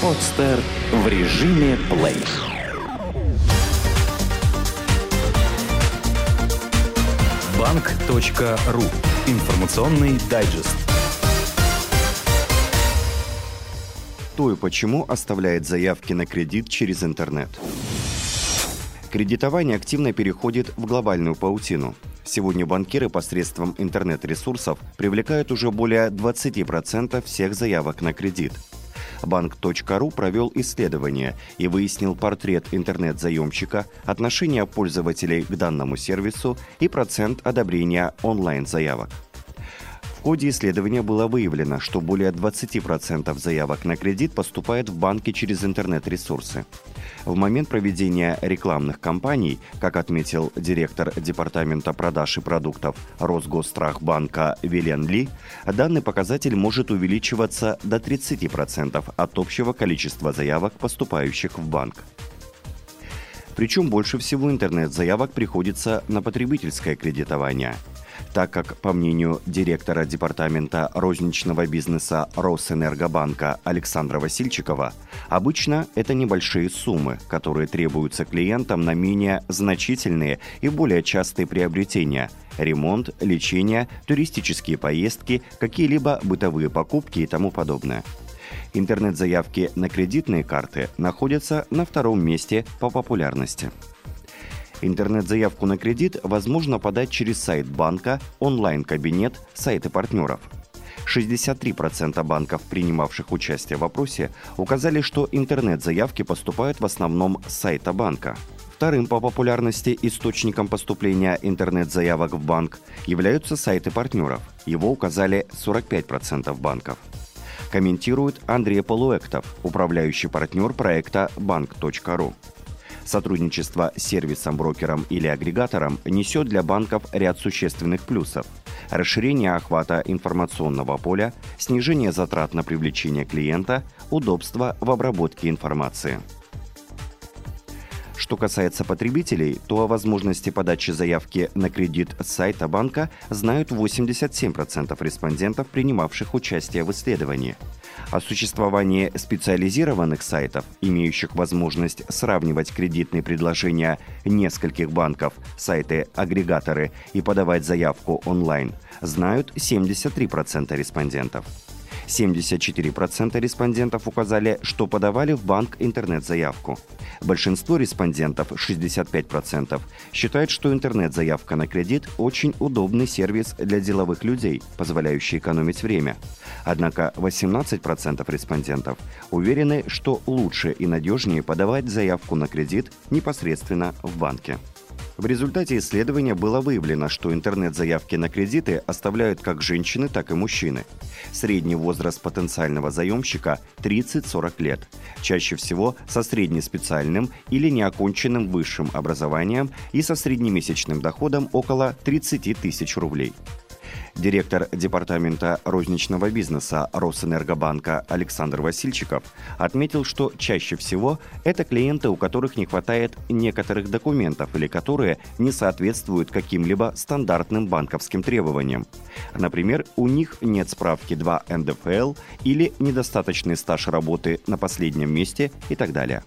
Подстер в режиме плей. Банк.ру. Информационный дайджест. Кто и почему оставляет заявки на кредит через интернет? Кредитование активно переходит в глобальную паутину. Сегодня банкиры посредством интернет-ресурсов привлекают уже более 20% всех заявок на кредит. Банк.ру провел исследование и выяснил портрет интернет-заемщика, отношение пользователей к данному сервису и процент одобрения онлайн-заявок. Ходе исследования было выявлено, что более 20% заявок на кредит поступает в банки через интернет-ресурсы. В момент проведения рекламных кампаний, как отметил директор Департамента продаж и продуктов Росгосстрахбанка Вилен Ли, данный показатель может увеличиваться до 30% от общего количества заявок, поступающих в банк. Причем больше всего интернет-заявок приходится на потребительское кредитование – так как, по мнению директора департамента розничного бизнеса Росэнергобанка Александра Васильчикова, обычно это небольшие суммы, которые требуются клиентам на менее значительные и более частые приобретения – ремонт, лечение, туристические поездки, какие-либо бытовые покупки и тому подобное. Интернет-заявки на кредитные карты находятся на втором месте по популярности. Интернет-заявку на кредит возможно подать через сайт банка, онлайн-кабинет, сайты партнеров. 63% банков, принимавших участие в вопросе, указали, что интернет-заявки поступают в основном с сайта банка. Вторым по популярности источником поступления интернет-заявок в банк являются сайты партнеров. Его указали 45% банков. Комментирует Андрей Полуэктов, управляющий партнер проекта банк.ру. Сотрудничество с сервисом-брокером или агрегатором несет для банков ряд существенных плюсов. Расширение охвата информационного поля, снижение затрат на привлечение клиента, удобство в обработке информации. Что касается потребителей, то о возможности подачи заявки на кредит с сайта банка знают 87% респондентов, принимавших участие в исследовании. О существовании специализированных сайтов, имеющих возможность сравнивать кредитные предложения нескольких банков, сайты-агрегаторы и подавать заявку онлайн, знают 73% респондентов. 74% респондентов указали, что подавали в банк интернет-заявку. Большинство респондентов, 65%, считают, что интернет-заявка на кредит – очень удобный сервис для деловых людей, позволяющий экономить время. Однако 18% респондентов уверены, что лучше и надежнее подавать заявку на кредит непосредственно в банке. В результате исследования было выявлено, что интернет-заявки на кредиты оставляют как женщины, так и мужчины. Средний возраст потенциального заемщика – 30-40 лет. Чаще всего со среднеспециальным или неоконченным высшим образованием и со среднемесячным доходом около 30 тысяч рублей. Директор Департамента розничного бизнеса Росэнергобанка Александр Васильчиков отметил, что чаще всего это клиенты, у которых не хватает некоторых документов или которые не соответствуют каким-либо стандартным банковским требованиям. Например, у них нет справки 2 НДФЛ или недостаточный стаж работы на последнем месте и так далее.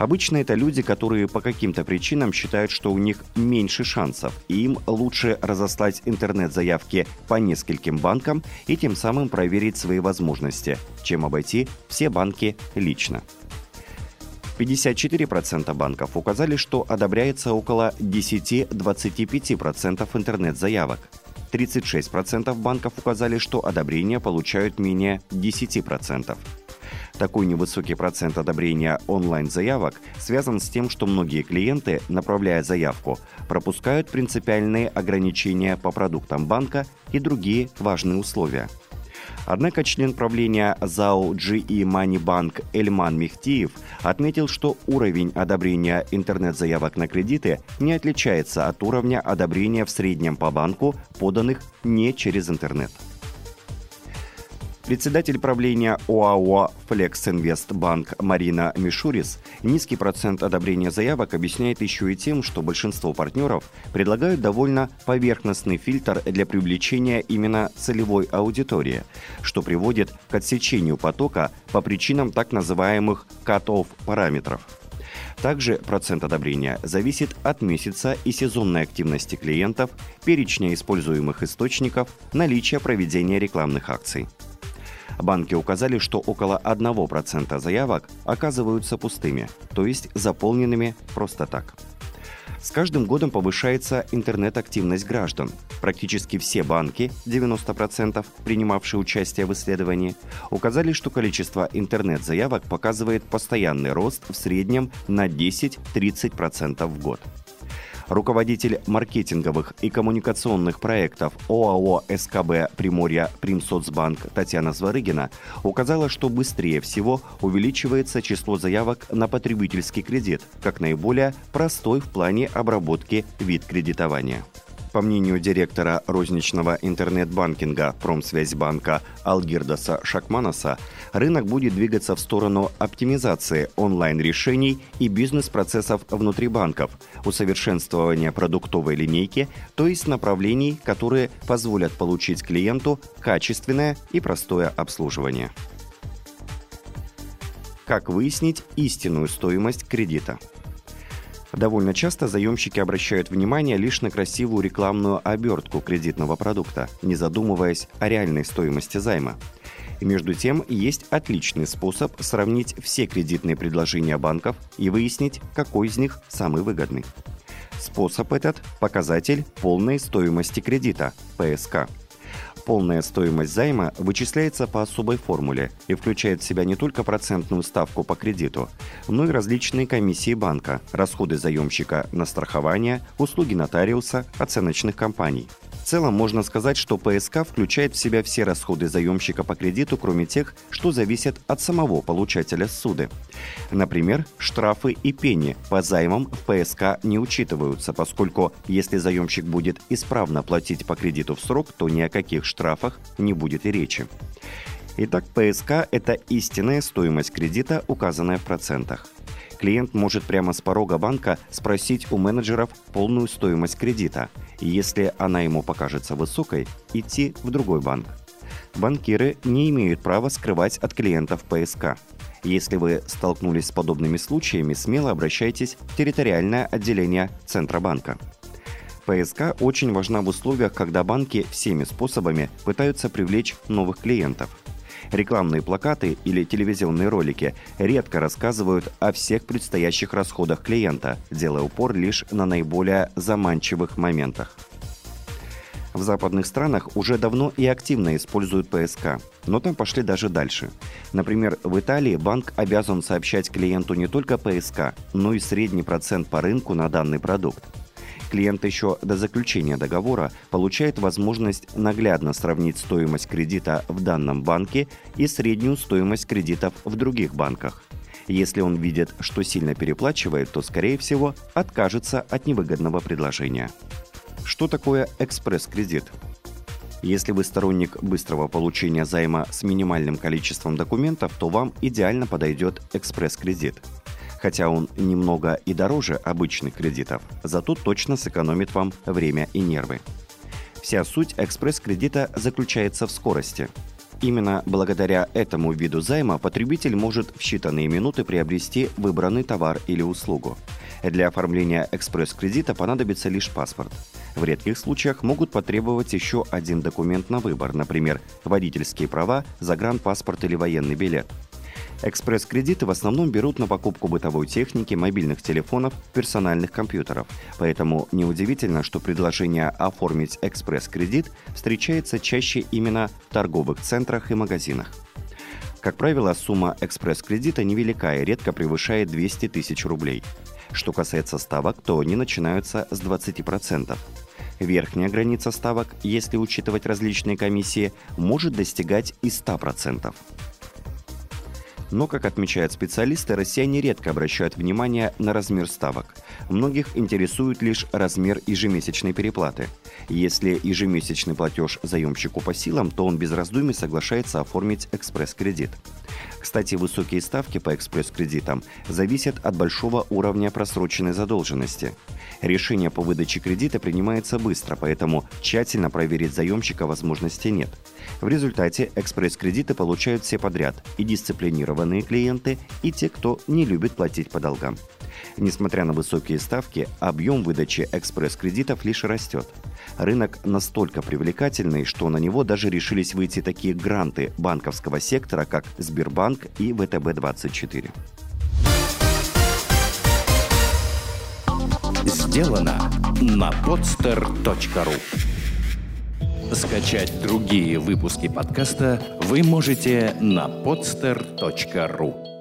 Обычно это люди, которые по каким-то причинам считают, что у них меньше шансов, и им лучше разослать интернет-заявки по нескольким банкам и тем самым проверить свои возможности, чем обойти все банки лично. 54% банков указали, что одобряется около 10-25% интернет-заявок. 36% банков указали, что одобрение получают менее 10%. Такой невысокий процент одобрения онлайн-заявок связан с тем, что многие клиенты, направляя заявку, пропускают принципиальные ограничения по продуктам банка и другие важные условия. Однако член правления ЗАО GE Money Bank Эльман Мехтиев отметил, что уровень одобрения интернет-заявок на кредиты не отличается от уровня одобрения в среднем по банку, поданных не через интернет. Председатель правления ОАО «Флекс Инвест Банк» Марина Мишурис низкий процент одобрения заявок объясняет еще и тем, что большинство партнеров предлагают довольно поверхностный фильтр для привлечения именно целевой аудитории, что приводит к отсечению потока по причинам так называемых cut-off параметров. Также процент одобрения зависит от месяца и сезонной активности клиентов, перечня используемых источников, наличия проведения рекламных акций. Банки указали, что около 1% заявок оказываются пустыми, то есть заполненными просто так. С каждым годом повышается интернет-активность граждан. Практически все банки, 90% принимавшие участие в исследовании, указали, что количество интернет-заявок показывает постоянный рост в среднем на 10-30% в год руководитель маркетинговых и коммуникационных проектов ОАО СКБ Приморья Примсоцбанк Татьяна Зворыгина указала, что быстрее всего увеличивается число заявок на потребительский кредит, как наиболее простой в плане обработки вид кредитования. По мнению директора розничного интернет-банкинга Промсвязьбанка Алгирдаса Шакманаса, рынок будет двигаться в сторону оптимизации онлайн-решений и бизнес-процессов внутри банков, усовершенствования продуктовой линейки, то есть направлений, которые позволят получить клиенту качественное и простое обслуживание. Как выяснить истинную стоимость кредита? Довольно часто заемщики обращают внимание лишь на красивую рекламную обертку кредитного продукта, не задумываясь о реальной стоимости займа. Между тем, есть отличный способ сравнить все кредитные предложения банков и выяснить, какой из них самый выгодный. Способ этот – показатель полной стоимости кредита – ПСК – Полная стоимость займа вычисляется по особой формуле и включает в себя не только процентную ставку по кредиту, но и различные комиссии банка, расходы заемщика на страхование, услуги нотариуса, оценочных компаний – в целом можно сказать, что ПСК включает в себя все расходы заемщика по кредиту, кроме тех, что зависят от самого получателя суды. Например, штрафы и пени по займам в ПСК не учитываются, поскольку если заемщик будет исправно платить по кредиту в срок, то ни о каких штрафах не будет и речи. Итак, ПСК – это истинная стоимость кредита, указанная в процентах клиент может прямо с порога банка спросить у менеджеров полную стоимость кредита, и если она ему покажется высокой, идти в другой банк. Банкиры не имеют права скрывать от клиентов ПСК. Если вы столкнулись с подобными случаями, смело обращайтесь в территориальное отделение Центробанка. ПСК очень важна в условиях, когда банки всеми способами пытаются привлечь новых клиентов – Рекламные плакаты или телевизионные ролики редко рассказывают о всех предстоящих расходах клиента, делая упор лишь на наиболее заманчивых моментах. В западных странах уже давно и активно используют ПСК, но там пошли даже дальше. Например, в Италии банк обязан сообщать клиенту не только ПСК, но и средний процент по рынку на данный продукт клиент еще до заключения договора получает возможность наглядно сравнить стоимость кредита в данном банке и среднюю стоимость кредитов в других банках. Если он видит, что сильно переплачивает, то, скорее всего, откажется от невыгодного предложения. Что такое экспресс-кредит? Если вы сторонник быстрого получения займа с минимальным количеством документов, то вам идеально подойдет экспресс-кредит – хотя он немного и дороже обычных кредитов, зато точно сэкономит вам время и нервы. Вся суть экспресс-кредита заключается в скорости. Именно благодаря этому виду займа потребитель может в считанные минуты приобрести выбранный товар или услугу. Для оформления экспресс-кредита понадобится лишь паспорт. В редких случаях могут потребовать еще один документ на выбор, например, водительские права, загранпаспорт или военный билет – Экспресс-кредиты в основном берут на покупку бытовой техники, мобильных телефонов, персональных компьютеров. Поэтому неудивительно, что предложение оформить экспресс-кредит встречается чаще именно в торговых центрах и магазинах. Как правило, сумма экспресс-кредита невелика и редко превышает 200 тысяч рублей. Что касается ставок, то они начинаются с 20%. Верхняя граница ставок, если учитывать различные комиссии, может достигать и 100%. Но, как отмечают специалисты, россияне редко обращают внимание на размер ставок. Многих интересует лишь размер ежемесячной переплаты. Если ежемесячный платеж заемщику по силам, то он без раздумий соглашается оформить экспресс-кредит. Кстати, высокие ставки по экспресс-кредитам зависят от большого уровня просроченной задолженности. Решение по выдаче кредита принимается быстро, поэтому тщательно проверить заемщика возможности нет. В результате экспресс-кредиты получают все подряд – и дисциплинированные клиенты, и те, кто не любит платить по долгам. Несмотря на высокие ставки, объем выдачи экспресс-кредитов лишь растет. Рынок настолько привлекательный, что на него даже решились выйти такие гранты банковского сектора, как Сбербанк и ВТБ-24. Сделано на podster.ru Скачать другие выпуски подкаста вы можете на podster.ru